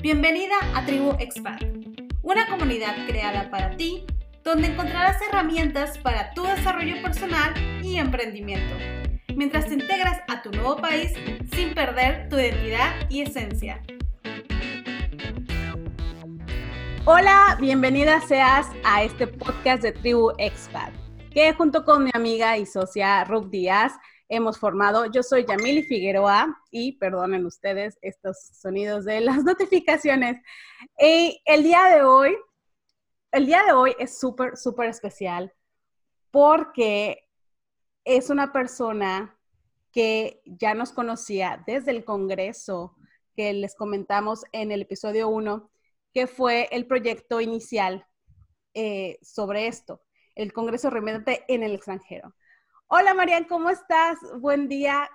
Bienvenida a Tribu Expat, una comunidad creada para ti donde encontrarás herramientas para tu desarrollo personal y emprendimiento, mientras te integras a tu nuevo país sin perder tu identidad y esencia. Hola, bienvenida seas a este podcast de Tribu Expat, que junto con mi amiga y socia Ruth Díaz hemos formado. Yo soy Yamili Figueroa y perdonen ustedes estos sonidos de las notificaciones. Y el día de hoy, el día de hoy es súper, súper especial porque es una persona que ya nos conocía desde el Congreso que les comentamos en el episodio 1, que fue el proyecto inicial eh, sobre esto, el Congreso Remitente en el extranjero. Hola Marian, ¿cómo estás? Buen día.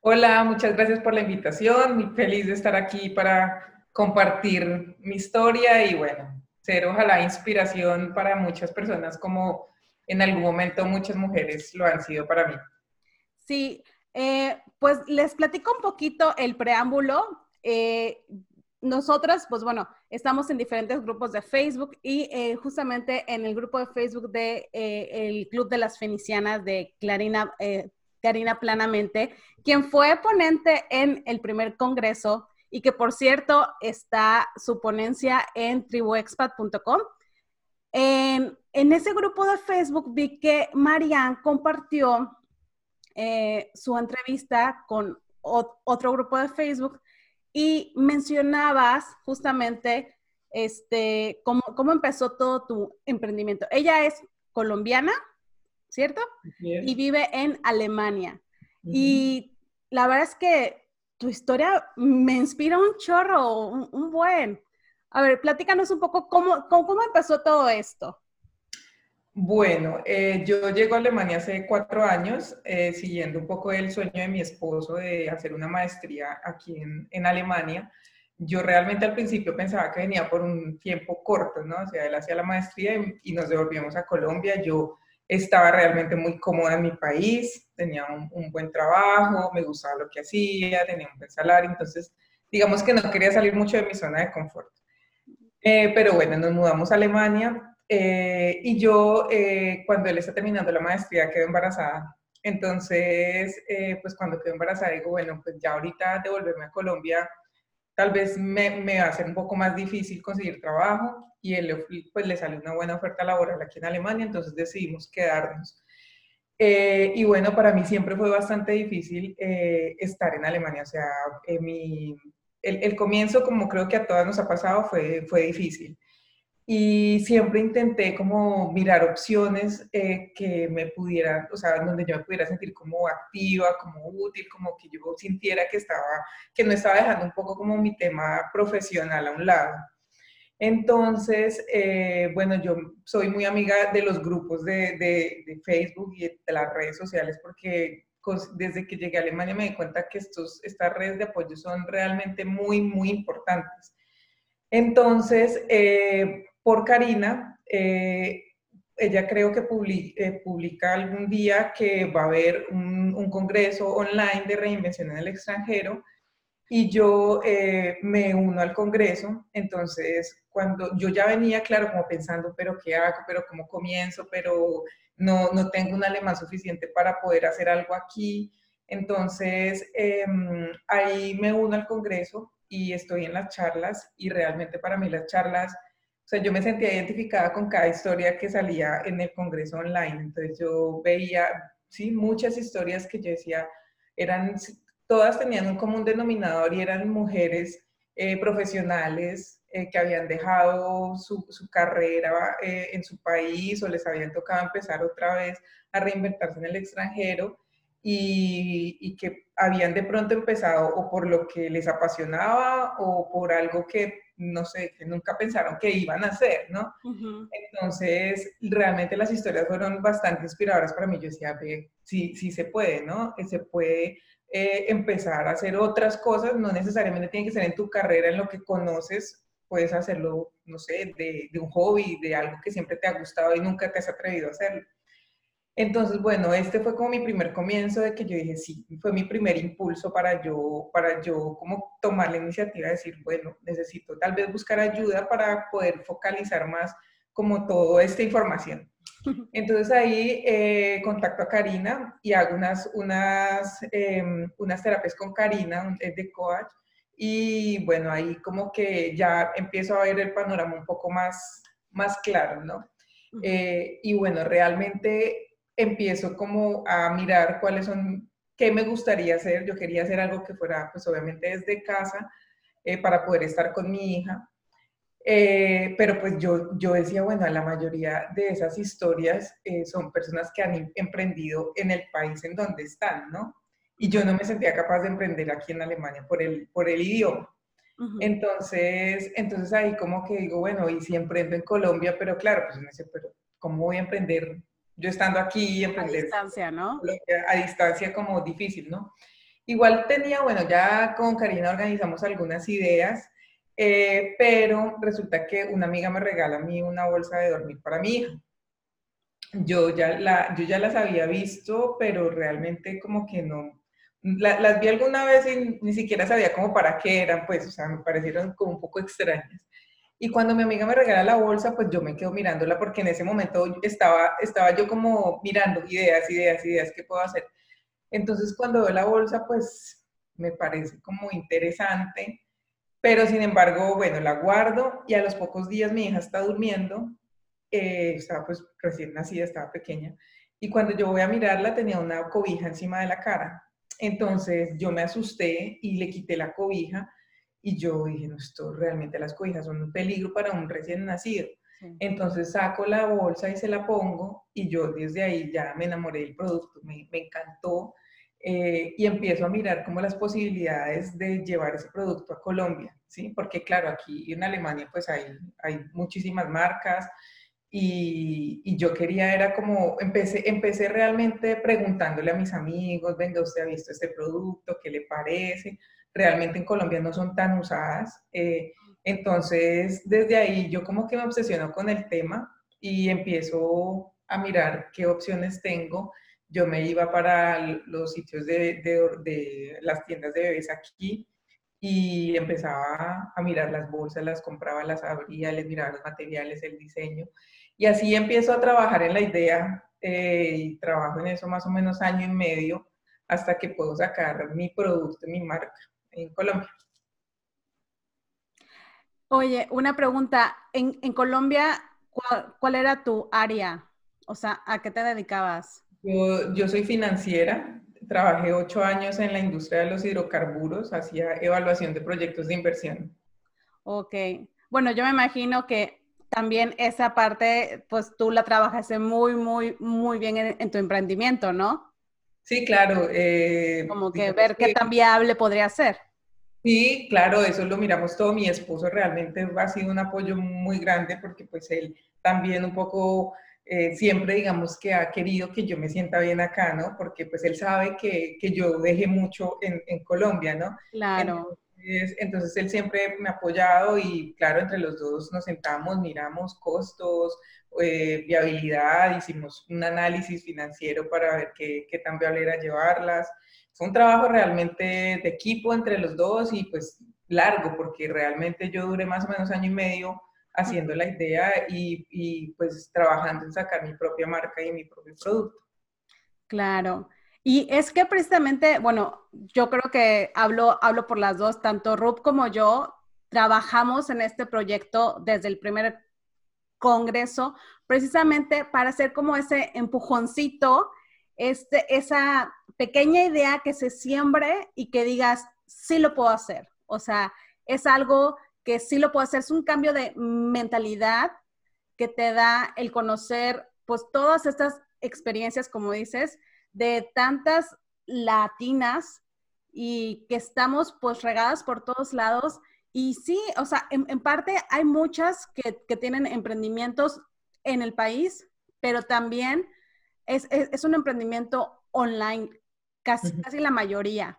Hola, muchas gracias por la invitación. Muy feliz de estar aquí para compartir mi historia y bueno, ser ojalá inspiración para muchas personas como en algún momento muchas mujeres lo han sido para mí. Sí, eh, pues les platico un poquito el preámbulo. Eh, nosotras, pues bueno, estamos en diferentes grupos de Facebook y eh, justamente en el grupo de Facebook de eh, el Club de las Fenicianas de Clarina, eh, Clarina Planamente, quien fue ponente en el primer congreso y que por cierto está su ponencia en tribuexpat.com. En, en, ese grupo de Facebook vi que Marianne compartió su entrevista con otro grupo de Facebook y mencionabas justamente este, cómo, cómo empezó todo tu emprendimiento. Ella es colombiana, ¿cierto? Y vive en Alemania. Y la verdad es que tu historia me inspira un chorro, un, buen. A ver, platícanos un poco cómo, cómo empezó todo esto. Bueno, eh, yo llego a Alemania hace cuatro años, eh, siguiendo un poco el sueño de mi esposo de hacer una maestría aquí en, en, Alemania. Yo realmente al principio pensaba que venía por un tiempo corto, ¿no? O sea, él hacía la maestría y, nos devolvíamos a Colombia. Yo estaba realmente muy cómoda en mi país, tenía un, buen trabajo, me gustaba lo que hacía, tenía un buen salario, entonces digamos que no quería salir mucho de mi zona de confort. Eh, pero bueno, nos mudamos a Alemania eh, y yo, eh, cuando él está terminando la maestría, quedo embarazada. Entonces, eh, pues cuando quedo embarazada, digo, bueno, pues ya ahorita devolverme a Colombia, tal vez me, me, va a ser un poco más difícil conseguir trabajo. Y él, pues le salió una buena oferta laboral aquí en Alemania, entonces decidimos quedarnos. y bueno, para mí siempre fue bastante difícil estar en Alemania. O sea, mi, el, el, comienzo, como creo que a todas nos ha pasado, fue, fue difícil y siempre intenté como mirar opciones eh, que me pudieran, o sea, donde yo me pudiera sentir como activa, como útil, como que yo sintiera que estaba, que no estaba dejando un poco como mi tema profesional a un lado. Entonces, eh, bueno, yo soy muy amiga de los grupos de, de, Facebook y de las redes sociales porque desde que llegué a Alemania me di cuenta que estos, estas redes de apoyo son realmente muy, muy importantes. Entonces, eh, por Karina. Eh, ella creo que eh, publica, algún día que va a haber un, congreso online de reinvención en el extranjero y yo eh, me uno al congreso. Entonces, cuando yo ya venía, claro, como pensando, pero ¿qué hago? ¿Pero cómo comienzo? Pero no, no tengo un alemán suficiente para poder hacer algo aquí. Entonces, em, ahí me uno al congreso y estoy en las charlas y realmente para mí las charlas o sea, yo me sentía identificada con cada historia que salía en el Congreso online. Entonces yo veía, sí, muchas historias que yo decía, eran, todas tenían un común denominador y eran mujeres eh, profesionales eh, que habían dejado su, su carrera eh, en su país o les habían tocado empezar otra vez a reinventarse en el extranjero y, y, que habían de pronto empezado o por lo que les apasionaba o por algo que no sé, que nunca pensaron que iban a hacer, ¿no? Entonces, realmente las historias fueron bastante inspiradoras para mí. Yo decía, ve, sí, sí se puede, ¿no? Se puede eh, empezar a hacer otras cosas, no necesariamente tiene que ser en tu carrera, en lo que conoces, puedes hacerlo, no sé, de, de un hobby, de algo que siempre te ha gustado y nunca te has atrevido a hacerlo. Entonces, bueno, este fue como mi primer comienzo de que yo dije, sí, fue mi primer impulso para yo, para yo como tomar la iniciativa de decir, bueno, necesito tal vez buscar ayuda para poder focalizar más como toda esta información. Entonces ahí eh, contacto a Karina y hago unas, unas, em, unas terapias con Karina, es de coach, y bueno, ahí como que ya empiezo a ver el panorama un poco más, más claro, ¿no? Eh, y bueno, realmente empiezo como a mirar cuáles son, qué me gustaría hacer. Yo quería hacer algo que fuera, pues obviamente desde casa, eh, para poder estar con mi hija. Eh, pero pues yo, yo decía, bueno, la mayoría de esas historias eh, son personas que han em, emprendido en el país en donde están, ¿no? Y yo no me sentía capaz de emprender aquí en Alemania por el, por el idioma. Entonces, entonces ahí como que digo, bueno, y si emprendo en Colombia, pero claro, pues pero ¿cómo voy a emprender yo estando aquí? Emprender a distancia, ¿no? A distancia como difícil, ¿no? Igual tenía, bueno, ya con Karina organizamos algunas ideas eh, pero resulta que una amiga me regala a mí una bolsa de dormir para mi hija. Yo ya, la, yo ya las había visto, pero realmente como que no. las vi alguna vez y ni siquiera sabía como para qué eran, pues, o sea, me parecieron como un poco extrañas. Y cuando mi amiga me regala la bolsa, pues yo me quedo mirándola porque en ese momento estaba, estaba yo como mirando ideas, ideas, ideas, ¿qué puedo hacer? Entonces cuando veo la bolsa, pues me parece como interesante pero sin embargo, bueno, la guardo y a los pocos días mi hija está durmiendo, eh, estaba pues recién nacida, estaba pequeña, y cuando yo voy a mirarla tenía una cobija encima de la cara. Entonces yo me asusté y le quité la cobija y yo dije, no, esto realmente las cobijas son un peligro para un recién nacido. Entonces saco la bolsa y se la pongo y yo desde ahí ya me enamoré del producto, me, me encantó eh, y empiezo a mirar como las posibilidades de llevar ese producto a Colombia, ¿sí? Porque claro, aquí en Alemania pues hay, hay muchísimas marcas y, y, yo quería, era como, empecé, empecé realmente preguntándole a mis amigos, venga, usted ha visto este producto, ¿qué le parece? Realmente en Colombia no son tan usadas. Eh, entonces, desde ahí yo como que me obsesiono con el tema y empiezo a mirar qué opciones tengo yo me iba para los sitios de, de, las tiendas de bebés aquí y empezaba a mirar las bolsas, las compraba, las abría, les miraba los materiales, el diseño. Y así empiezo a trabajar en la idea eh, y trabajo en eso más o menos año y medio hasta que puedo sacar mi producto, mi marca en Colombia. Oye, una pregunta. En, en Colombia, ¿cuál, ¿cuál, era tu área? O sea, ¿a qué te dedicabas? Yo, soy financiera, trabajé ocho años en la industria de los hidrocarburos, hacía evaluación de proyectos de inversión. Ok, bueno, yo me imagino que también esa parte, pues tú la trabajaste muy, muy, muy bien en, tu emprendimiento, ¿no? Sí, claro. Eh, Como que ver qué tan viable podría ser. Sí, claro, eso lo miramos todo. Mi esposo realmente ha sido un apoyo muy grande porque pues él también un poco eh, siempre digamos que ha querido que yo me sienta bien acá, ¿no? Porque pues él sabe que, que yo dejé mucho en, en, Colombia, ¿no? Claro. Entonces, entonces, él siempre me ha apoyado y claro, entre los dos nos sentamos, miramos costos, eh, viabilidad, hicimos un análisis financiero para ver qué, qué tan viable era llevarlas. Fue un trabajo realmente de equipo entre los dos y pues largo, porque realmente yo duré más o menos año y medio haciendo la idea y, pues trabajando en sacar mi propia marca y mi propio producto. Claro. Y es que precisamente, bueno, yo creo que hablo, hablo por las dos, tanto Rup como yo trabajamos en este proyecto desde el primer congreso, precisamente para hacer como ese empujoncito, este, esa pequeña idea que se siembre y que digas, sí lo puedo hacer. O sea, es algo que sí lo puedo hacer. Es un cambio de mentalidad que te da el conocer, pues, todas estas experiencias, como dices, de tantas latinas y que estamos, pues, regadas por todos lados. Y sí, o sea, en, parte hay muchas que, tienen emprendimientos en el país, pero también es, un emprendimiento online, casi, casi la mayoría.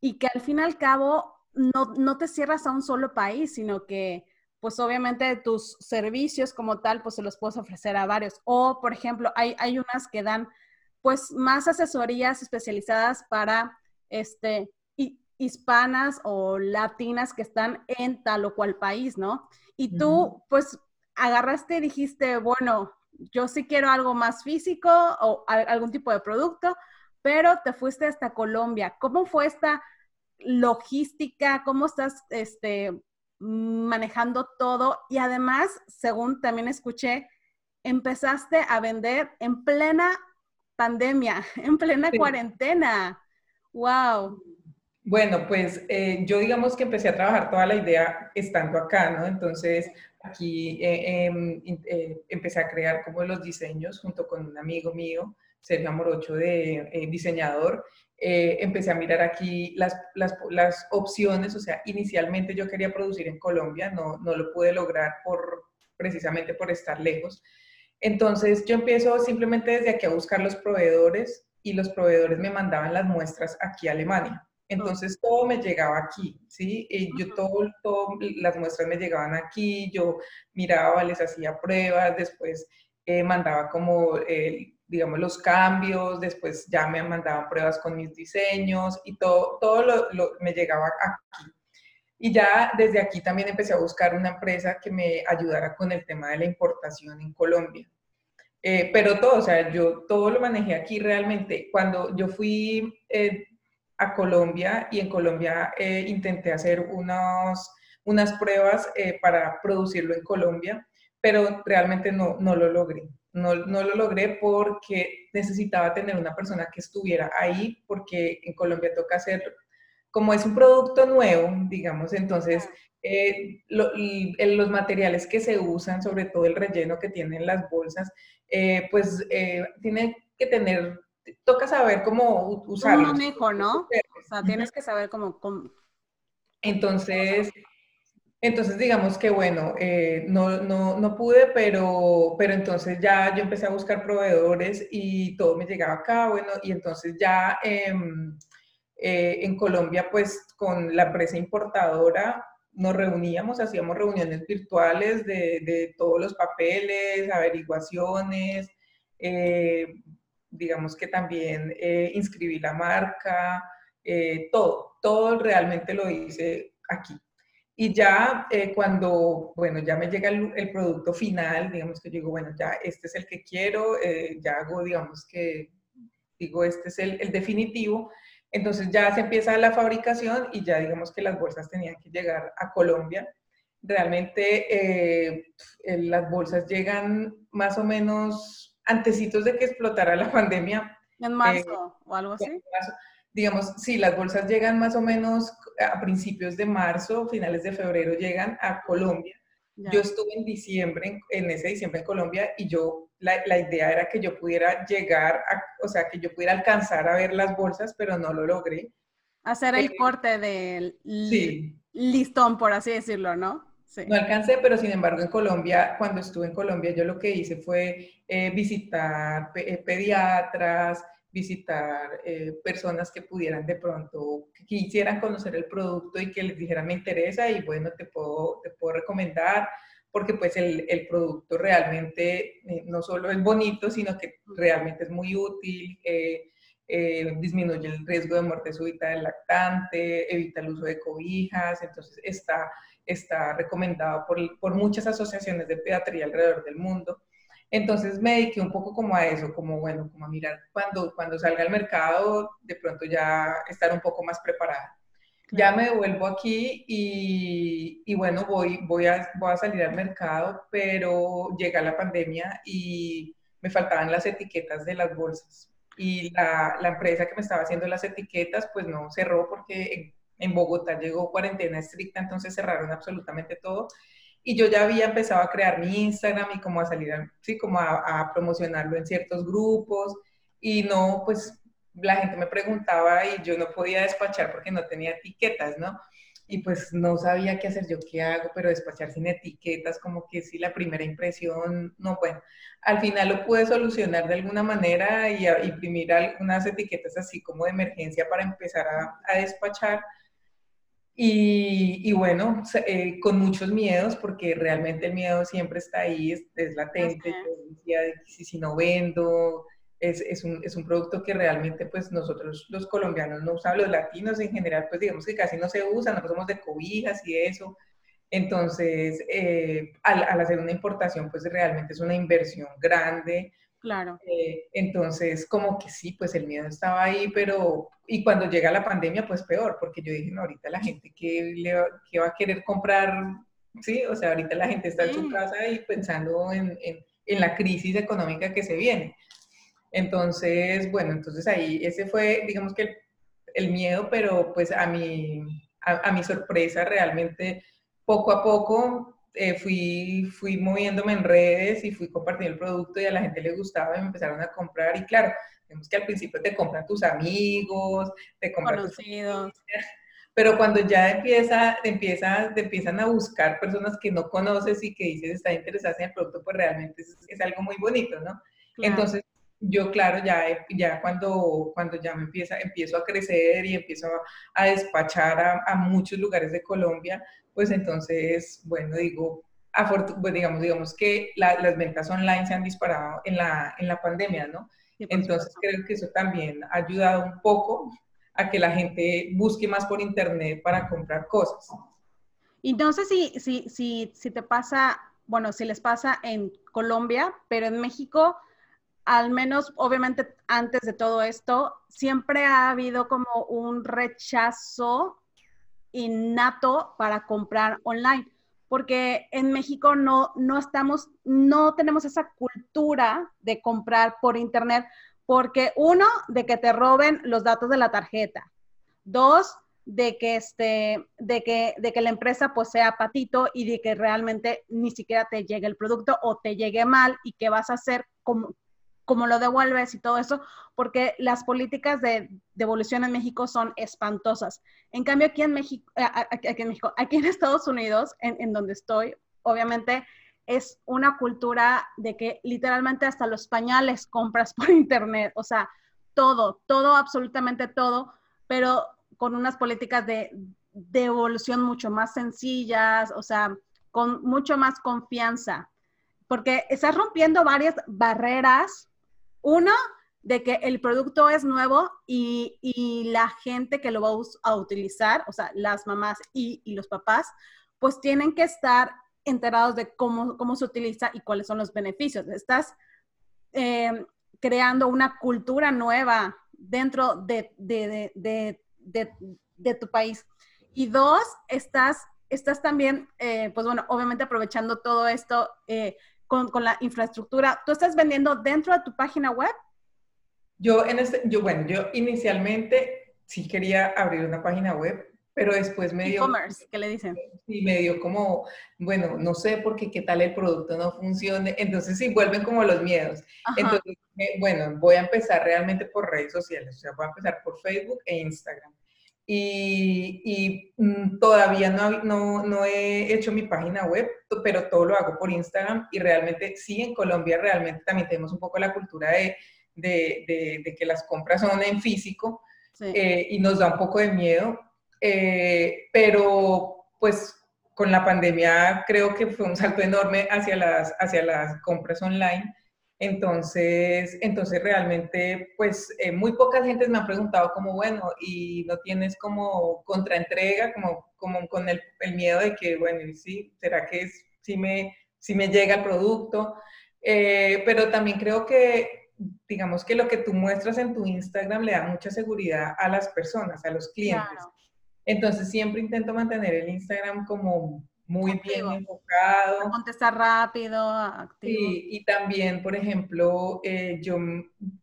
Y que al fin y al cabo no, te cierras a un solo país, sino que pues obviamente tus servicios como tal, pues se los puedes ofrecer a varios. O, por ejemplo, hay, hay unas que dan pues más asesorías especializadas para este, hispanas o latinas que están en tal o cual país, ¿no? Y tú, pues, agarraste y dijiste, bueno, yo sí quiero algo más físico o algún tipo de producto, pero te fuiste hasta Colombia. ¿Cómo fue esta logística? ¿Cómo estás este, manejando todo? Y además, según también escuché, empezaste a vender en plena pandemia, en plena cuarentena. ¡Wow! Bueno, pues eh, yo digamos que empecé a trabajar toda la idea estando acá, ¿no? Entonces aquí eh, em, eh, empecé a crear como los diseños junto con un amigo mío, Sergio Amorocho, de diseñador. empecé a mirar aquí las, las, opciones, o sea, inicialmente yo quería producir en Colombia, no, no lo pude lograr por, precisamente por estar lejos. Entonces yo empiezo simplemente desde aquí a buscar los proveedores y los proveedores me mandaban las muestras aquí a Alemania. Entonces todo me llegaba aquí, ¿sí? Y yo todo, todo, las muestras me llegaban aquí, yo miraba, les hacía pruebas, después eh, mandaba como, eh, digamos, los cambios, después ya me mandaban pruebas con mis diseños y todo, todo lo, me llegaba aquí. Y ya desde aquí también empecé a buscar una empresa que me ayudara con el tema de la importación en Colombia. Eh, pero todo, o sea, yo todo lo manejé aquí realmente. Cuando yo fui a Colombia y en Colombia eh, intenté hacer unos, unas pruebas eh, para producirlo en Colombia, pero realmente no, no lo logré. No, no, lo logré porque necesitaba tener una persona que estuviera ahí, porque en Colombia toca hacer, como es un producto nuevo, digamos, entonces eh, los materiales que se usan, sobre todo el relleno que tienen las bolsas, pues tiene que tener toca saber cómo usarlo. Un manejo, ¿no? O sea, tienes que saber cómo... Entonces, entonces digamos que bueno, eh, no, no, no, pude, pero, pero entonces ya yo empecé a buscar proveedores y todo me llegaba acá, bueno, y entonces ya em, eh, en Colombia pues con la empresa importadora nos reuníamos, hacíamos reuniones virtuales de, de todos los papeles, averiguaciones, eh, digamos que también eh, inscribí la marca, eh, todo, todo realmente lo hice aquí. Y ya eh, cuando, bueno, ya me llega el, producto final, digamos que digo, bueno, ya este es el que quiero, ya hago, digamos que, digo, este es el, el, definitivo, entonces ya se empieza la fabricación y ya digamos que las bolsas tenían que llegar a Colombia. Realmente las bolsas llegan más o menos antecitos de que explotara la pandemia. En marzo eh, o algo así. digamos, sí, las bolsas llegan más o menos a principios de marzo, finales de febrero llegan a Colombia. Yo estuve en diciembre, en ese diciembre en Colombia, y yo, la, la idea era que yo pudiera llegar, o sea, que yo pudiera alcanzar a ver las bolsas, pero no lo logré. Hacer el eh, corte del listón, por así decirlo, ¿no? No alcancé, pero sin embargo en Colombia, cuando estuve en Colombia, yo lo que hice fue eh, visitar eh, pediatras, visitar eh, personas que pudieran de pronto, que quisieran conocer el producto y que les dijeran me interesa y bueno, te puedo, te puedo recomendar porque pues el, el producto realmente no solo es bonito, sino que realmente es muy útil. disminuye el riesgo de muerte súbita del lactante, evita el uso de cobijas, entonces está está recomendado por, por muchas asociaciones de pediatría alrededor del mundo. Entonces me dediqué un poco como a eso, como bueno, como a mirar cuando, cuando salga al mercado, de pronto ya estar un poco más preparada. Ya me devuelvo aquí y, y, bueno, voy, voy, a, voy a salir al mercado, pero llega la pandemia y me faltaban las etiquetas de las bolsas. Y la, la empresa que me estaba haciendo las etiquetas, pues no cerró porque en Bogotá llegó cuarentena estricta, entonces cerraron absolutamente todo. Y yo ya había empezado a crear mi Instagram y como a salir, sí, como a, promocionarlo en ciertos grupos. Y no, pues la gente me preguntaba y yo no podía despachar porque no tenía etiquetas, ¿no? Y pues no sabía qué hacer yo, qué hago, pero despachar sin etiquetas, como que sí, la primera impresión, no, bueno, al final lo pude solucionar de alguna manera y imprimir algunas etiquetas así como de emergencia para empezar a, a despachar y, bueno, eh, con muchos miedos, porque realmente el miedo siempre está ahí, es, latente. Yo decía, si, si no vendo, es, es, un, es, un, producto que realmente pues nosotros los colombianos no usamos, los latinos en general pues digamos que casi no se usa, nosotros somos de cobijas y eso. Entonces, eh, al, al, hacer una importación pues realmente es una inversión grande. Claro. Eh, entonces, como que sí, pues el miedo estaba ahí, pero, y cuando llega la pandemia, pues peor, porque yo dije, no, ahorita la gente que, le, que va a querer comprar, sí, o sea, ahorita la gente está en su casa y pensando en, en, en la crisis económica que se viene. Entonces, bueno, entonces ahí ese fue, digamos que el, miedo, pero pues a mi, a, mi sorpresa realmente poco a poco eh, fui, fui moviéndome en redes y fui compartiendo el producto y a la gente le gustaba y me empezaron a comprar y claro, vemos que al principio te compran tus amigos, te compran Conocidos. pero cuando ya empieza, empieza, te empiezan a buscar personas que no conoces y que dices están interesadas en el producto, pues realmente es, es algo muy bonito, ¿no? Entonces, yo, claro, ya, ya cuando, cuando ya me empieza, empiezo a crecer y empiezo a, despachar a, muchos lugares de Colombia, pues entonces, bueno, digo, pues digamos, digamos que las ventas online se han disparado en la, en la pandemia, ¿no? entonces creo que eso también ha ayudado un poco a que la gente busque más por internet para comprar cosas. Y no sé si, si, si, si te pasa, bueno, si les pasa en Colombia, pero en México al menos obviamente antes de todo esto, siempre ha habido como un rechazo innato para comprar online, porque en México no, no estamos, no tenemos esa cultura de comprar por internet, porque uno, de que te roben los datos de la tarjeta, dos, de que este, de que, de que la empresa pues sea patito y de que realmente ni siquiera te llegue el producto o te llegue mal y que vas a hacer como, cómo lo devuelves y todo eso, porque las políticas de devolución en México son espantosas. En cambio, aquí en México, eh, aquí en, México, aquí en Estados Unidos, en, donde estoy, obviamente es una cultura de que literalmente hasta los pañales compras por internet, o sea, todo, todo, absolutamente todo, pero con unas políticas de devolución mucho más sencillas, o sea, con mucho más confianza, porque estás rompiendo varias barreras uno, de que el producto es nuevo y, la gente que lo va a utilizar, o sea, las mamás y, los papás, pues tienen que estar enterados de cómo, cómo se utiliza y cuáles son los beneficios. Estás eh, creando una cultura nueva dentro de, tu país. Y dos, estás, estás también, eh, pues bueno, obviamente aprovechando todo esto, eh, con, con, la infraestructura. ¿Tú estás vendiendo dentro de tu página web? Yo, en este, yo, bueno, yo inicialmente sí quería abrir una página web, pero después me dio... E-commerce, ¿qué le dicen? Sí, me dio como, bueno, no sé por qué, qué tal el producto no funcione. Entonces sí, vuelven como los miedos. Entonces, bueno, voy a empezar realmente por redes sociales, o sea, voy a empezar por Facebook e Instagram y, mm, todavía no, no, no, he hecho mi página web, pero todo lo hago por Instagram y realmente sí, en Colombia realmente también tenemos un poco la cultura de, de, de, que las compras son en físico eh, y nos da un poco de miedo, eh, pero pues con la pandemia creo que fue un salto enorme hacia las, hacia las compras online entonces, entonces realmente, pues eh, muy pocas gentes me han preguntado como, bueno, y no tienes como contraentrega, como, como con el, el miedo de que, bueno, sí, ¿será que es, si, me, si me llega el producto? Eh, pero también creo que, digamos que lo que tú muestras en tu Instagram le da mucha seguridad a las personas, a los clientes. Entonces siempre intento mantener el Instagram como muy bien enfocado. contestar rápido, activo. Sí, y también, por ejemplo, eh, yo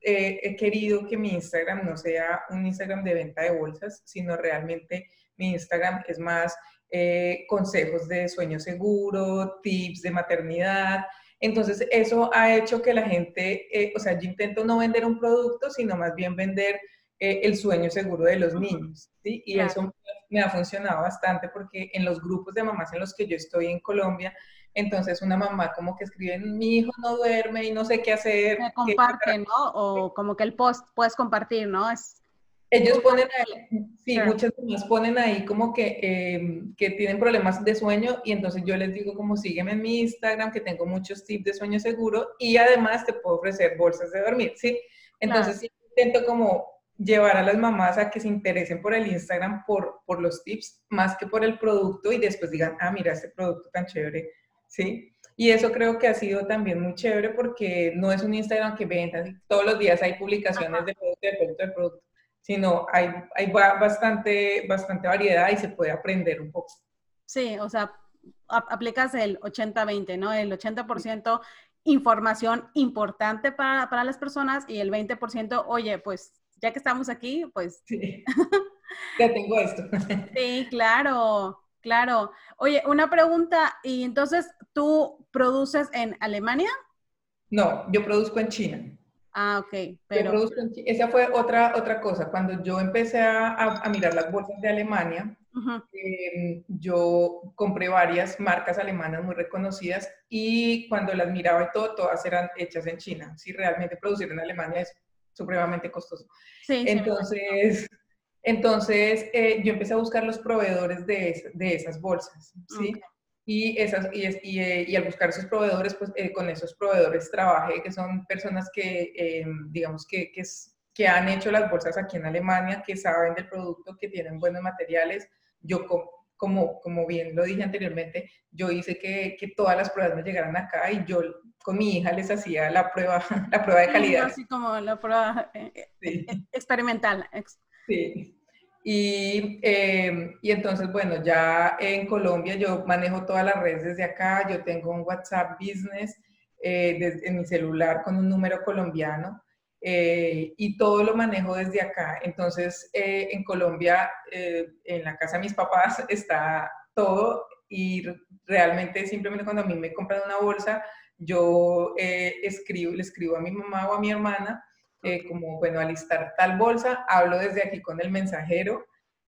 eh, he querido que mi Instagram no sea un Instagram de venta de bolsas, sino realmente mi Instagram es más eh, consejos de sueño seguro, tips de maternidad. Entonces, eso ha hecho que la gente, o sea, yo intento no vender un producto, sino más bien vender el sueño seguro de los niños. ¿sí? Y eso me ha funcionado bastante porque en los grupos de mamás en los que yo estoy en Colombia, entonces una mamá como que escribe, mi hijo no duerme y no sé qué hacer. Me comparte, ¿no? O como que el post puedes compartir, ¿no? Es... Ellos ponen ahí, sí, muchas mamás ponen ahí como que, em, que tienen problemas de sueño y entonces yo les digo como sígueme en mi Instagram que tengo muchos tips de sueño seguro y además te puedo ofrecer bolsas de dormir, ¿sí? Entonces intento como llevar a las mamás a que se interesen por el Instagram por, por los tips, más que por el producto y después digan, ah, mira este producto tan chévere, ¿sí? Y eso creo que ha sido también muy chévere porque no es un Instagram que venda, todos los días hay publicaciones de producto, de producto, de producto, sino hay, hay bastante, bastante variedad y se puede aprender un poco. Sí, o sea, aplicas el 80-20, ¿no? El 80% información importante para, para, las personas y el 20%, oye, pues ya que estamos aquí, pues... Sí. ya tengo esto. sí, claro, claro. Oye, una pregunta, ¿y entonces tú produces en Alemania? No, yo produzco en China. Ah, ok. Pero... esa fue otra, otra cosa. Cuando yo empecé a, a mirar las bolsas de Alemania, Em, yo compré varias marcas alemanas muy reconocidas y cuando las miraba y todo, todas eran hechas en China. Si realmente producir en Alemania es supremamente costoso. entonces, entonces eh, yo empecé a buscar los proveedores de, de esas bolsas, ¿sí? Y, esas, y, y, eh, y, al buscar esos proveedores, pues eh, con esos proveedores trabajé, que son personas que, digamos, que, que, que han hecho las bolsas aquí en Alemania, que saben del producto, que tienen buenos materiales, yo como, como bien lo dije anteriormente, yo hice que, que, todas las pruebas me llegaran acá y yo con mi hija les hacía la prueba, la prueba de calidad. Así como la prueba eh, eh, experimental. Sí. Y, em, y, entonces, bueno, ya en Colombia yo manejo todas las redes desde acá, yo tengo un WhatsApp Business eh, en mi celular con un número colombiano. Eh, y todo lo manejo desde acá. Entonces, eh, en Colombia, eh, en la casa de mis papás está todo y realmente simplemente cuando a mí me compran una bolsa, yo escribo, le escribo a mi mamá o a mi hermana como, bueno, alistar tal bolsa, hablo desde aquí con el mensajero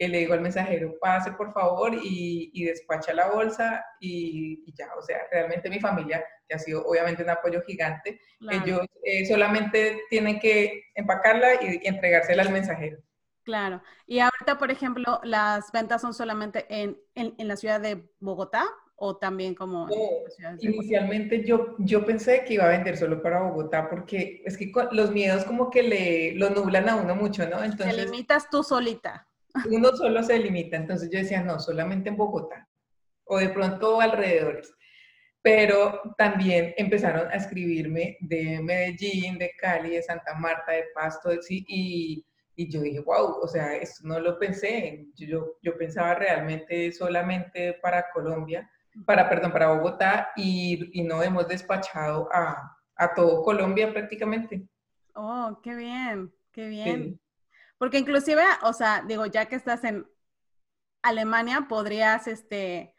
le digo al mensajero, pase por favor y, despacha la bolsa y, ya, o sea, realmente mi familia, que ha sido obviamente un apoyo gigante, ellos eh, solamente tienen que empacarla y, entregársela al mensajero. Claro. Y ahorita, por ejemplo, las ventas son solamente en, en, la ciudad de Bogotá o también como... inicialmente yo, yo pensé que iba a vender solo para Bogotá porque es que los miedos como que le lo nublan a uno mucho, ¿no? Entonces... Te limitas tú solita uno solo se limita. Entonces yo decía, no, solamente en Bogotá o de pronto alrededores. Pero también empezaron a escribirme de Medellín, de Cali, de Santa Marta, de Pasto, y, y yo dije, wow, o sea, esto no lo pensé. Yo, yo pensaba realmente solamente para Colombia, para, perdón, para Bogotá, y, y no hemos despachado a, a, todo Colombia prácticamente. Oh, qué bien, qué bien. Porque inclusive, o sea, digo, ya que estás en Alemania, podrías este,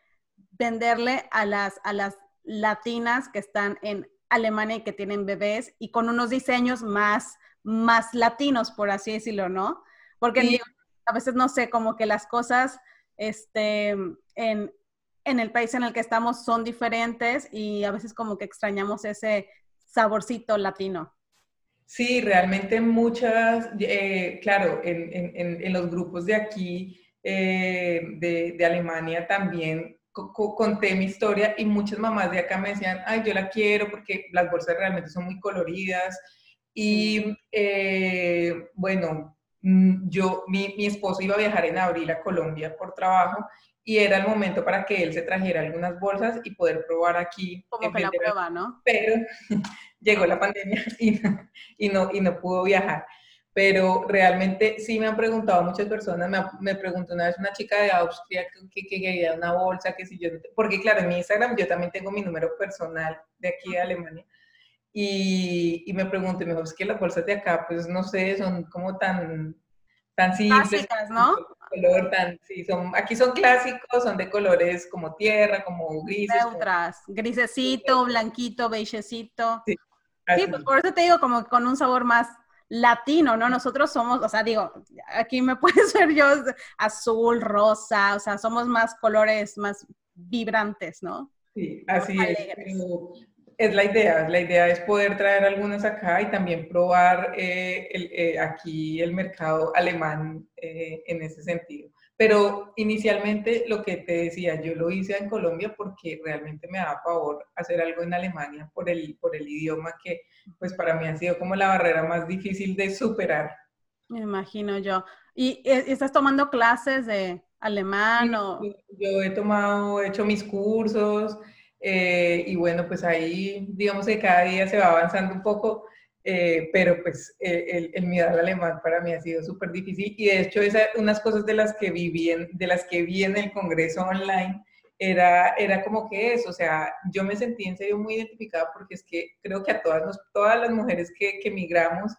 venderle a las, a las latinas que están en Alemania y que tienen bebés y con unos diseños más, más latinos, por así decirlo, ¿no? Porque a veces no sé, como que las cosas este, en, en el país en el que estamos son diferentes y a veces como que extrañamos ese saborcito latino. Sí, realmente muchas, eh, claro, en, los grupos de aquí, eh, de, Alemania también conté mi historia y muchas mamás de acá me decían, ay, yo la quiero porque las bolsas realmente son muy coloridas. Y eh, bueno, mm, yo, mi, mi esposo iba a viajar en abril a Colombia por trabajo y era el momento para que él se trajera algunas bolsas y poder probar aquí. Como que la prueba, ¿no? Pero llegó la pandemia y, y, no, y no pudo viajar. Pero realmente sí me han preguntado muchas personas, me, me preguntó una vez una chica de Austria que, que, quería una bolsa, que si yo, porque claro, en mi Instagram yo también tengo mi número personal de aquí de Alemania. Y, y me pregunté, mejor es que las bolsas de acá, pues no sé, son como tan, tan simples. Básicas, ¿no? Color tan, sí, son, aquí son clásicos, son de colores como tierra, como grises. Neutras, grisecito, blanquito, beigecito. Sí, Sí, pues por eso te digo, como con un sabor más latino, ¿no? Nosotros somos, o sea, digo, aquí me puedes ver yo azul, rosa, o sea, somos más colores más vibrantes, ¿no? Sí, así es. Es la idea, la idea es poder traer algunas acá y también probar eh, el, eh, aquí el mercado alemán eh, en ese sentido. Pero inicialmente lo que te decía, yo lo hice en Colombia porque realmente me daba favor hacer algo en Alemania por el, por el idioma que pues para mí ha sido como la barrera más difícil de superar. Me imagino yo. ¿Y eh, estás tomando clases de alemán o...? Yo he tomado, he hecho mis cursos eh, y bueno, pues ahí digamos que cada día se va avanzando un poco eh, pero pues eh, el, el, miedo al alemán para mí ha sido súper difícil y de hecho esa, unas cosas de las que vi en, de las que vi en el congreso online era, era como que eso, o sea, yo me sentí en serio muy identificada porque es que creo que a todas, nos, todas las mujeres que, que migramos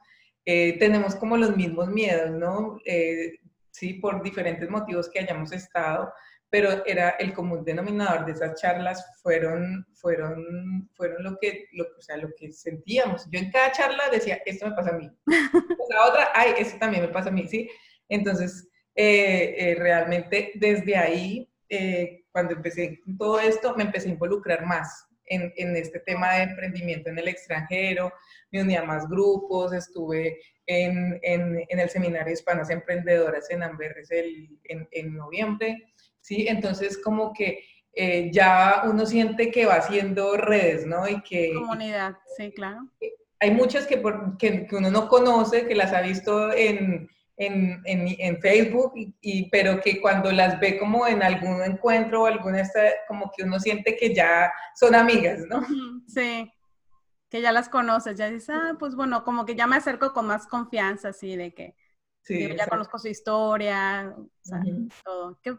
eh, tenemos como los mismos miedos, ¿no? sí, por diferentes motivos que hayamos estado, pero era el común denominador de esas charlas fueron, fueron, fueron lo, que, lo, o sea, lo que sentíamos. Yo en cada charla decía, esto me pasa a mí. La otra, ay, esto también me pasa a mí, ¿sí? Entonces, eh, eh, realmente desde ahí, eh, cuando empecé todo esto, me empecé a involucrar más en, en, este tema de emprendimiento en el extranjero, me uní a más grupos, estuve en, en, en el seminario Hispanas Emprendedoras en Amberes el, en noviembre, ¿sí? Entonces, como que eh, ya uno siente que va haciendo redes, ¿no? Y que... Comunidad, sí, claro. Hay muchas que, que, uno no conoce, que las ha visto en, en, en, Facebook, y, pero que cuando las ve como en algún encuentro o alguna, como que uno siente que ya son amigas, ¿no? Sí, que ya las conoces, ya dices, ah, pues bueno, como que ya me acerco con más confianza, así de que, sí, ya conozco su historia, o sea, todo. Qué,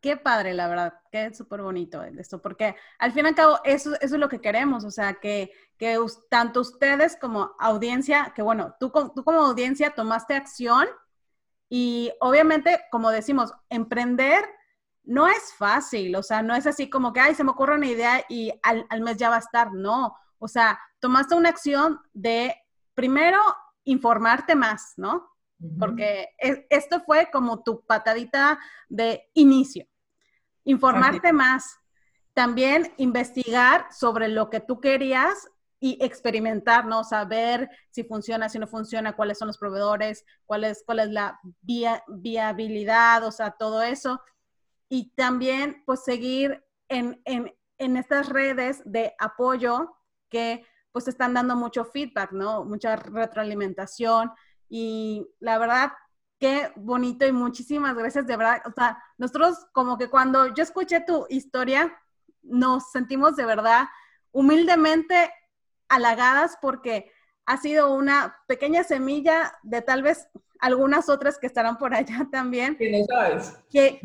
qué padre, la verdad, qué súper bonito esto, porque al fin y al cabo eso, eso es lo que queremos, o sea, que, que tanto ustedes como audiencia, que bueno, tú, tú como audiencia tomaste acción y obviamente, como decimos, emprender no es fácil, o sea, no es así como que, ay, se me ocurre una idea y al, al mes ya va a estar, no, o sea, tomaste una acción de, primero, informarte más, ¿no? Porque esto fue como tu patadita de inicio informarte más, también investigar sobre lo que tú querías y experimentar, ¿no? Saber si funciona, si no funciona, cuáles son los proveedores, cuál es, cuál es la viabilidad, o sea, todo eso. Y también, pues, seguir en, en, en estas redes de apoyo que, pues, están dando mucho feedback, ¿no? Mucha retroalimentación. Y la verdad, qué bonito y muchísimas gracias, de verdad. O sea, nosotros como que cuando yo escuché tu historia, nos sentimos de verdad humildemente halagadas porque ha sido una pequeña semilla de tal vez algunas otras que estarán por allá también. Que no sabes. Que,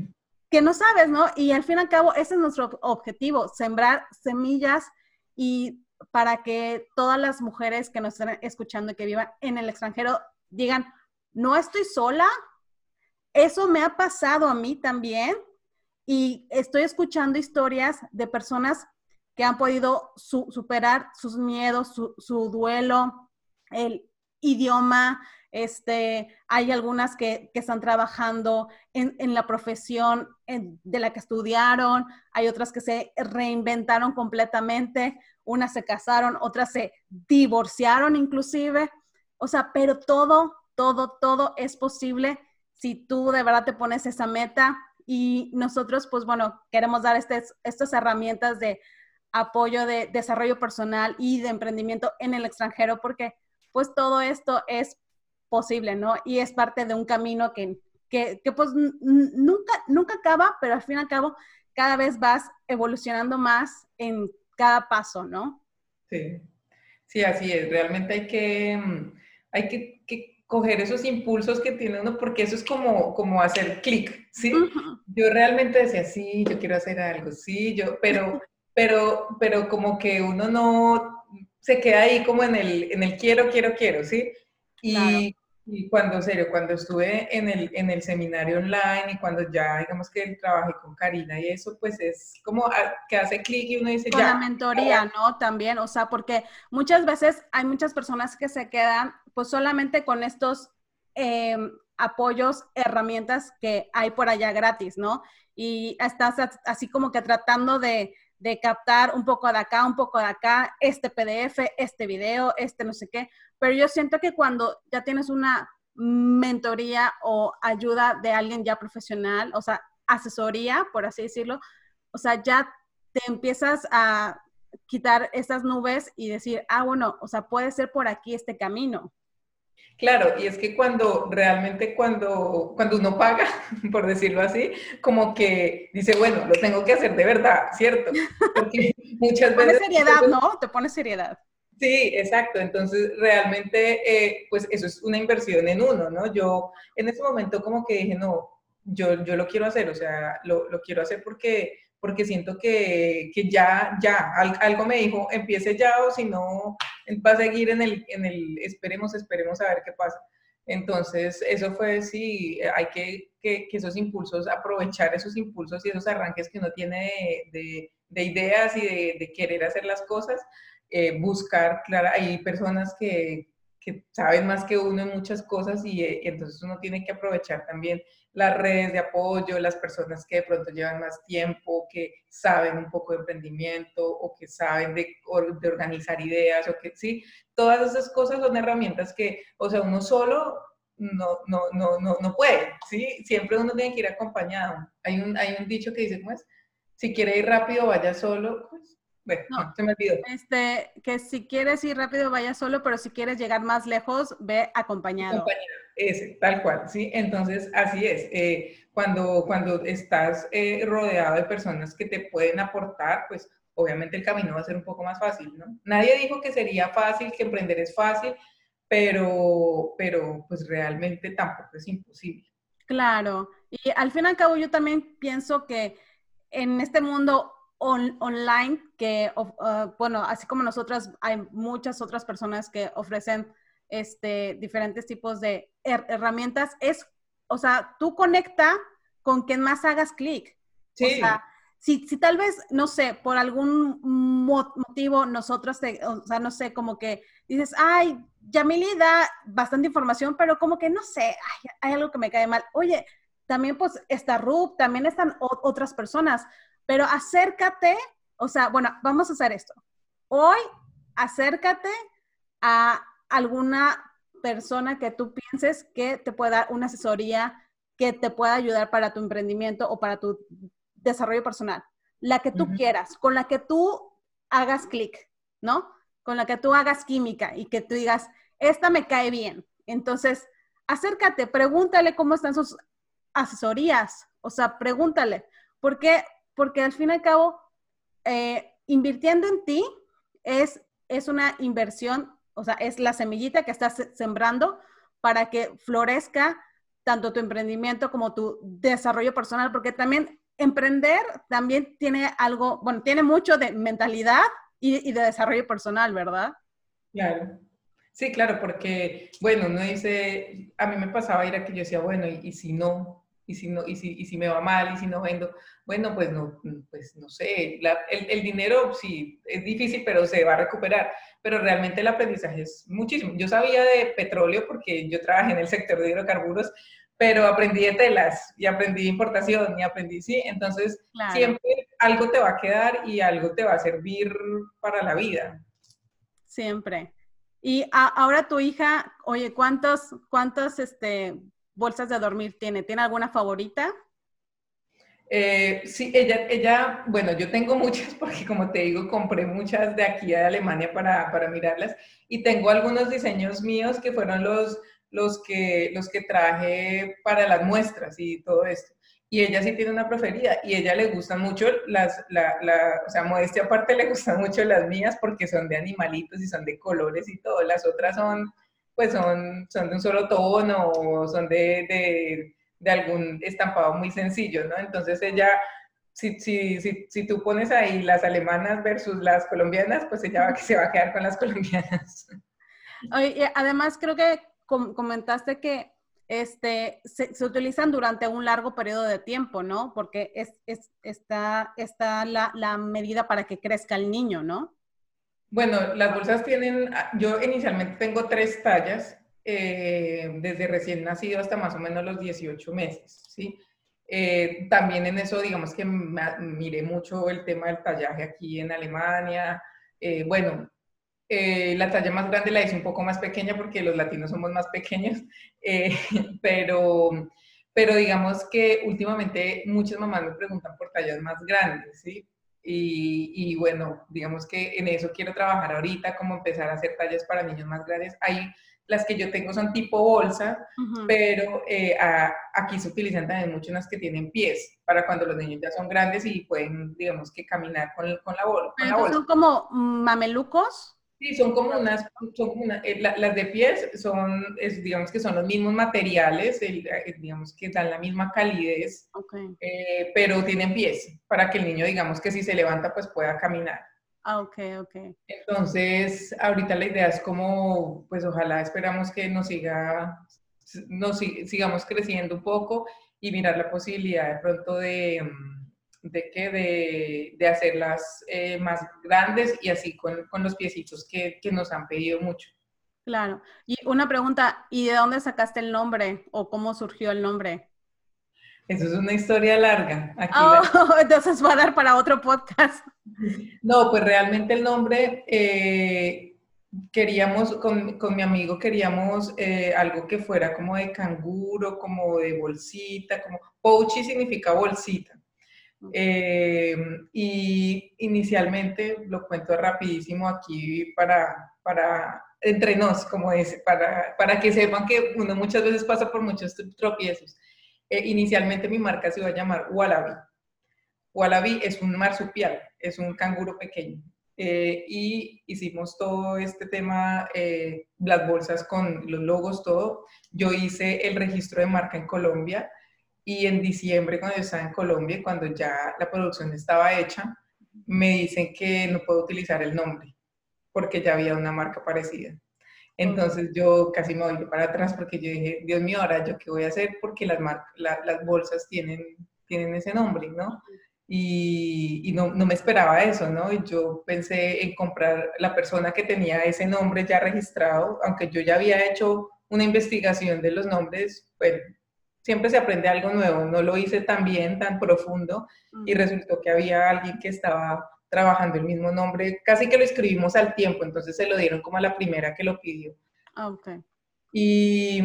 que no sabes, ¿no? Y al fin y al cabo, ese es nuestro objetivo, sembrar semillas y para que todas las mujeres que nos están escuchando y que vivan en el extranjero digan, no estoy sola. Eso me ha pasado a mí también y estoy escuchando historias de personas que han podido superar sus miedos, su, duelo, el idioma. Este, hay algunas que, están trabajando en, la profesión de la que estudiaron, hay otras que se reinventaron completamente, unas se casaron, otras se divorciaron inclusive. O sea, pero todo todo, todo es posible si tú de verdad te pones esa meta y nosotros, pues bueno, queremos dar estas herramientas de apoyo de desarrollo personal y de emprendimiento en el extranjero porque pues todo esto es posible, ¿no? Y es parte de un camino que, que, que pues nunca, nunca acaba, pero al fin y al cabo cada vez vas evolucionando más en cada paso, ¿no? Sí, sí, así es. Realmente hay que, mm, hay que, que coger esos impulsos que tiene uno, porque eso es como, como hacer clic, ¿sí? Yo realmente decía, sí, yo quiero hacer algo, sí, yo, pero, pero, pero como que uno no se queda ahí como en el, en el quiero, quiero, quiero, ¿sí? Y, y cuando, serio, cuando estuve en el, en el seminario online y cuando ya, digamos que trabajé con Karina y eso, pues es como que hace clic y uno dice con la mentoría, ¿no? También, o sea, porque muchas veces hay muchas personas que se quedan pues solamente con estos em, apoyos, herramientas que hay por allá gratis, ¿no? Y estás así como que tratando de, de captar un poco de acá, un poco de acá, este PDF, este video, este no sé qué, pero yo siento que cuando ya tienes una mentoría o ayuda de alguien ya profesional, o sea, asesoría, por así decirlo, o sea, ya te empiezas a quitar esas nubes y decir, ah, bueno, o sea, puede ser por aquí este camino. Claro, y es que cuando realmente cuando, cuando uno paga, por decirlo así, como que dice, bueno, lo tengo que hacer de verdad, ¿cierto? Porque muchas veces... Te pone seriedad, ¿no? Te pone seriedad. Sí, exacto. Entonces, realmente, eh, pues eso es una inversión en uno, ¿no? Yo en ese momento como que dije, no, yo, yo lo quiero hacer, o sea, lo, lo quiero hacer porque porque siento que, que, ya, ya, algo me dijo, empiece ya o si no, va a seguir en el, en el, esperemos, esperemos a ver qué pasa. Entonces, eso fue, sí, hay que, que, que esos impulsos, aprovechar esos impulsos y esos arranques que uno tiene de, de, ideas y de, de, querer hacer las cosas, eh, buscar, claro, hay personas que, que saben más que uno en muchas cosas y, eh, entonces uno tiene que aprovechar también las redes de apoyo, las personas que de pronto llevan más tiempo, que saben un poco de emprendimiento o que saben de, organizar ideas o que sí, todas esas cosas son herramientas que, o sea, uno solo no, no, no, no, no puede, ¿sí? Siempre uno tiene que ir acompañado. Hay un, hay un dicho que dice, ¿cómo es? Si quiere ir rápido, vaya solo, pues bueno, no, se me olvidó. Este, que si quieres ir rápido, vaya solo, pero si quieres llegar más lejos, ve acompañado. Acompañado, ese, tal cual, ¿sí? Entonces, así es. Eh, cuando, cuando estás eh, rodeado de personas que te pueden aportar, pues obviamente el camino va a ser un poco más fácil, ¿no? Nadie dijo que sería fácil, que emprender es fácil, pero, pero pues realmente tampoco es imposible. Claro, y al fin y al cabo yo también pienso que en este mundo online que, uh, bueno, así como nosotras, hay muchas otras personas que ofrecen este, diferentes tipos de herramientas. Es, o sea, tú conecta con quien más hagas clic. Sí. O sea, si, si, tal vez, no sé, por algún motivo nosotros, o sea, no sé, como que dices, ay, Yamili da bastante información, pero como que no sé, hay algo que me cae mal. Oye, también pues está Rub, también están otras personas. Pero acércate, o sea, bueno, vamos a hacer esto. Hoy, acércate a alguna persona que tú pienses que te pueda dar una asesoría, que te pueda ayudar para tu emprendimiento o para tu desarrollo personal. La que tú quieras, con la que tú hagas clic, ¿no? Con la que tú hagas química y que tú digas, esta me cae bien. Entonces, acércate, pregúntale cómo están sus asesorías, o sea, pregúntale, porque porque al fin y al cabo, eh, invirtiendo en ti es, es una inversión, o sea, es la semillita que estás sembrando para que florezca tanto tu emprendimiento como tu desarrollo personal, porque también emprender también tiene algo, bueno, tiene mucho de mentalidad y, de desarrollo personal, ¿verdad? Claro. Sí, claro, porque, bueno, uno dice, a mí me pasaba ir a que yo decía, bueno, y si no, y si, no, y si, y si me va mal, y si no vendo, bueno, pues no, pues no sé, el, el, dinero sí es difícil, pero se va a recuperar, pero realmente el aprendizaje es muchísimo. Yo sabía de petróleo porque yo trabajé en el sector de hidrocarburos, pero aprendí de telas y aprendí de importación y aprendí, sí, entonces siempre algo te va a quedar y algo te va a servir para la vida. Siempre. Y ahora tu hija, oye, ¿cuántos, cuántos, este, bolsas de dormir tiene? ¿Tiene alguna favorita? Eh, sí, ella, ella, bueno, yo tengo muchas porque como te digo, compré muchas de aquí de Alemania para, para mirarlas y tengo algunos diseños míos que fueron los, los, que, los que traje para las muestras y todo esto. Y ella sí tiene una preferida y ella le gustan mucho las, la, la, o sea, modestia aparte le gustan mucho las mías porque son de animalitos y son de colores y todo. Las otras son pues son, son de un solo tono o son de, de, de algún estampado muy sencillo, ¿no? Entonces ella, si, si, si, si, tú pones ahí las alemanas versus las colombianas, pues ella va, se va a quedar con las colombianas. además, creo que comentaste que este, se, se, utilizan durante un largo periodo de tiempo, ¿no? Porque es, es, está, está la, la medida para que crezca el niño, ¿no? Bueno, las bolsas tienen, ah, yo inicialmente tengo tres tallas, eh, desde recién nacido hasta más o menos los 18 meses, ¿sí? Eh, también en eso, digamos que miré mucho el tema del tallaje aquí en Alemania. Eh, bueno, la talla más grande la hice un poco más pequeña porque los latinos somos más pequeños, pero, pero digamos que últimamente muchas mamás me preguntan por tallas más grandes, ¿sí? Y, y, bueno, digamos que en eso quiero trabajar ahorita, como empezar a hacer tallas para niños más grandes. Hay las que yo tengo son tipo bolsa, pero eh, aquí se utilizan también mucho las que tienen pies, para cuando los niños ya son grandes y pueden, digamos que caminar con, con la, bolsa. ¿Son como mamelucos? Sí, son como unas, son como eh, las de pies son, digamos que son los mismos materiales, eh, digamos que dan la misma calidez, eh, pero tienen pies para que el niño, digamos que si se levanta, pues pueda caminar. Ah, ok, ok. Entonces, ahorita la idea es como, pues ojalá esperamos que nos siga, nos sigamos creciendo un poco y mirar la posibilidad de pronto de mm, de que de, de hacerlas eh, más grandes y así con, con los piecitos que, que, nos han pedido mucho. Claro. Y una pregunta, ¿y de dónde sacaste el nombre o cómo surgió el nombre? Eso es una historia larga. Aquí oh, Entonces va a dar para otro podcast. No, pues realmente el nombre, eh, queríamos, con, con, mi amigo queríamos eh, algo que fuera como de canguro, como de bolsita, como pouchy significa bolsita. Eh, y inicialmente, lo cuento rapidísimo aquí para, para entre nos, como es, para, para que sepan que uno muchas veces pasa por muchos tropiezos. Eh, inicialmente mi marca se iba a llamar Wallaby. Wallaby es un marsupial, es un canguro pequeño. Eh, y hicimos todo este tema, las bolsas con los logos, todo. Yo hice el registro de marca en Colombia y en diciembre, cuando yo estaba en Colombia, cuando ya la producción estaba hecha, me dicen que no puedo utilizar el nombre porque ya había una marca parecida. Entonces yo casi me voy para atrás porque yo dije, Dios mío, ahora yo qué voy a hacer porque las, las bolsas tienen, tienen ese nombre, ¿no? Y, y no, no, me esperaba eso, ¿no? Y yo pensé en comprar la persona que tenía ese nombre ya registrado, aunque yo ya había hecho una investigación de los nombres, pues siempre se aprende algo nuevo. No lo hice tan bien, tan profundo, y resultó que había alguien que estaba trabajando el mismo nombre, casi que lo escribimos al tiempo, entonces se lo dieron como a la primera que lo pidió. Ah, okay. Y,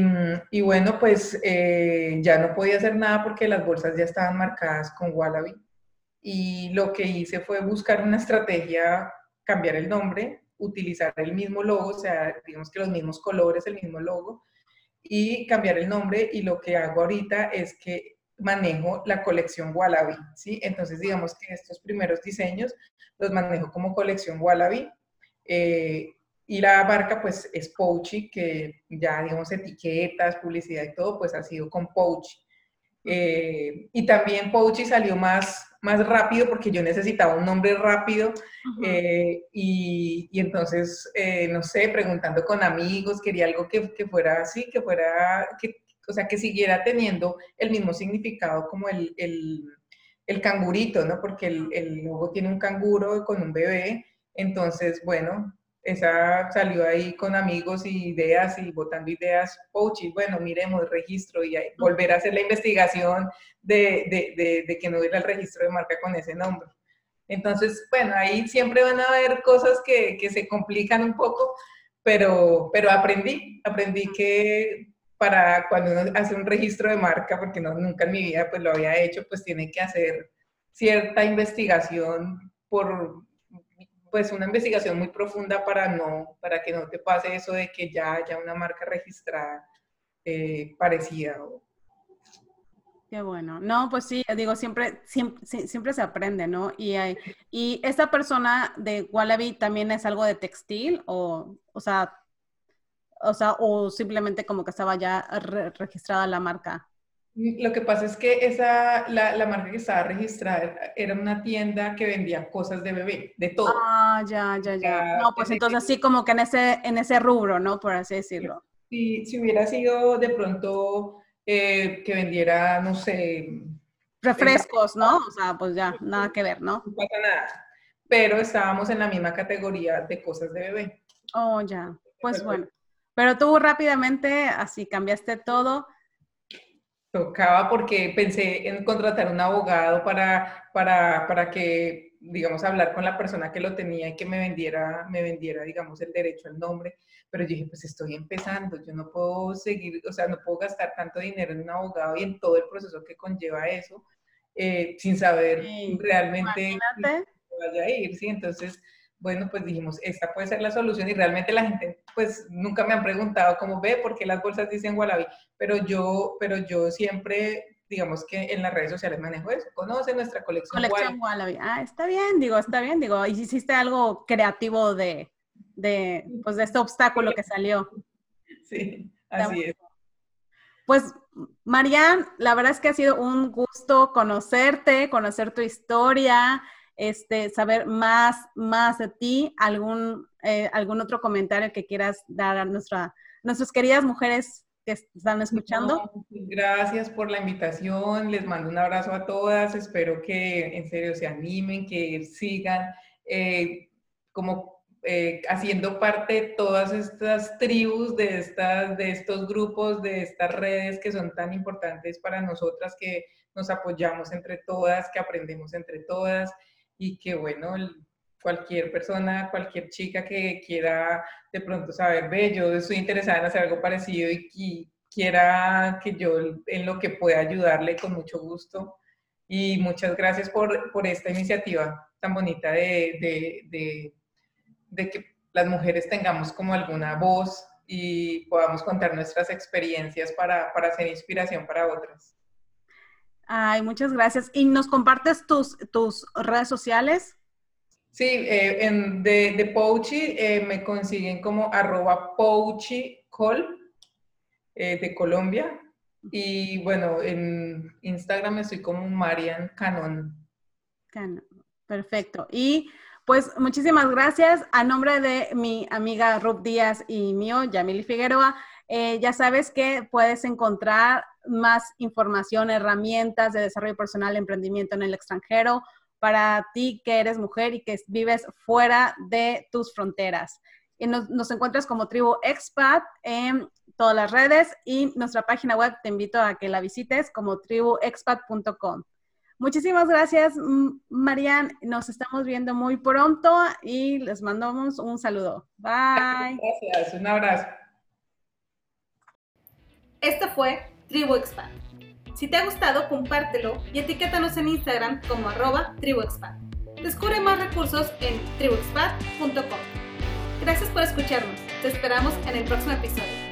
y, bueno, pues eh, ya no podía hacer nada porque las bolsas ya estaban marcadas con Wallaby. Y lo que hice fue buscar una estrategia, cambiar el nombre, utilizar el mismo logo, o sea, digamos que los mismos colores, el mismo logo, y cambiar el nombre y lo que hago ahorita es que manejo la colección Wallaby, ¿sí? Entonces digamos que estos primeros diseños los manejo como colección Wallaby eh, y la marca pues es Pouchy, que ya digamos etiquetas, publicidad y todo pues ha sido con Pouchy. Eh, y también Pouchy salió más, más rápido porque yo necesitaba un nombre rápido eh, y, y, entonces, eh, no sé, preguntando con amigos, quería algo que, que fuera así, que fuera, que, o sea, que siguiera teniendo el mismo significado como el, el, el cangurito, ¿no? Porque el, el logo tiene un canguro con un bebé, entonces, bueno, esa salió ahí con amigos y ideas y votando ideas, y bueno, miremos registro y volver a hacer la investigación de, de, de, que no hubiera el registro de marca con ese nombre. Entonces, bueno, ahí siempre van a haber cosas que, que se complican un poco, pero, pero aprendí, aprendí que para cuando uno hace un registro de marca, porque no, nunca en mi vida pues lo había hecho, pues tiene que hacer cierta investigación por pues una investigación muy profunda para, no, para que no te pase eso de que ya haya una marca registrada eh, parecida. Qué bueno. No, pues sí, digo, siempre, siempre, siempre se aprende, ¿no? Y, y esta persona de Wallaby también es algo de textil o, o sea, o sea, o simplemente como que estaba ya registrada la marca. Lo que pasa es que esa, la, la, marca que estaba registrada era una tienda que vendía cosas de bebé, de todo. Ah, ya, ya, ya. No, pues entonces así como que en ese, en ese rubro, ¿no? Por así decirlo. Si, si hubiera sido de pronto eh, que vendiera, no sé... Refrescos, ¿no? O sea, pues ya, nada que ver, ¿no? No pasa nada. Pero estábamos en la misma categoría de cosas de bebé. Oh, ya. Pues bueno. Pero tú rápidamente así cambiaste todo Tocaba porque pensé en contratar un abogado para, para, para que digamos, hablar con la persona que lo tenía y que me vendiera, me vendiera, digamos, el derecho al nombre. Pero yo dije, pues estoy empezando, yo no puedo seguir, o sea, no puedo gastar tanto dinero en un abogado y en todo el proceso que conlleva eso, eh, sin saber realmente vaya a ir, ¿sí? Entonces, bueno, pues dijimos, esta puede ser la solución y realmente la gente, pues nunca me han preguntado cómo ve, por qué las bolsas dicen Wallaby, pero yo, pero yo siempre, digamos que en las redes sociales manejo eso, conoce nuestra colección, colección Wallaby. Ah, está bien, digo, está bien, digo, hiciste algo creativo de, de, pues, de este obstáculo que salió. Sí, así es. Pues, Marian, la verdad es que ha sido un gusto conocerte, conocer tu historia, este, saber más, más de ti, algún, eh, algún otro comentario que quieras dar a nuestra, nuestras queridas mujeres que están escuchando. gracias por la invitación, les mando un abrazo a todas, espero que en serio se animen, que sigan eh, como eh, haciendo parte de todas estas tribus, de, estas, de estos grupos, de estas redes que son tan importantes para nosotras, que nos apoyamos entre todas, que aprendemos entre todas y que bueno, cualquier persona, cualquier chica que quiera de pronto saber, ve, yo estoy interesada en hacer algo parecido y, quiera que yo en lo que pueda ayudarle con mucho gusto. Y muchas gracias por, por esta iniciativa tan bonita de, de, de, que las mujeres tengamos como alguna voz y podamos contar nuestras experiencias para, para ser inspiración para otras. Ay, muchas gracias. ¿Y nos compartes tus, tus redes sociales? Sí, eh, en, de, de Pouchi eh, me consiguen como arroba pouchicol eh, de Colombia. Y bueno, en Instagram estoy como Marian Canon. Canon, perfecto. Y pues muchísimas gracias. A nombre de mi amiga Ruth Díaz y mío, Yamili Figueroa, ya sabes que puedes encontrar más información, herramientas de desarrollo personal, emprendimiento en el extranjero para ti que eres mujer y que vives fuera de tus fronteras. Y nos, encuentras como Tribu Expat en todas las redes y nuestra página web te invito a que la visites como tribuexpat.com. Muchísimas gracias, Marian. Nos estamos viendo muy pronto y les mandamos un saludo. Bye. Gracias, un abrazo. Esto fue Tribu Si te ha gustado, compártelo y etiquétanos en Instagram como arroba tribuexpat. Descubre más recursos en tribuexpat.com. Gracias por escucharnos. Te esperamos en el próximo episodio.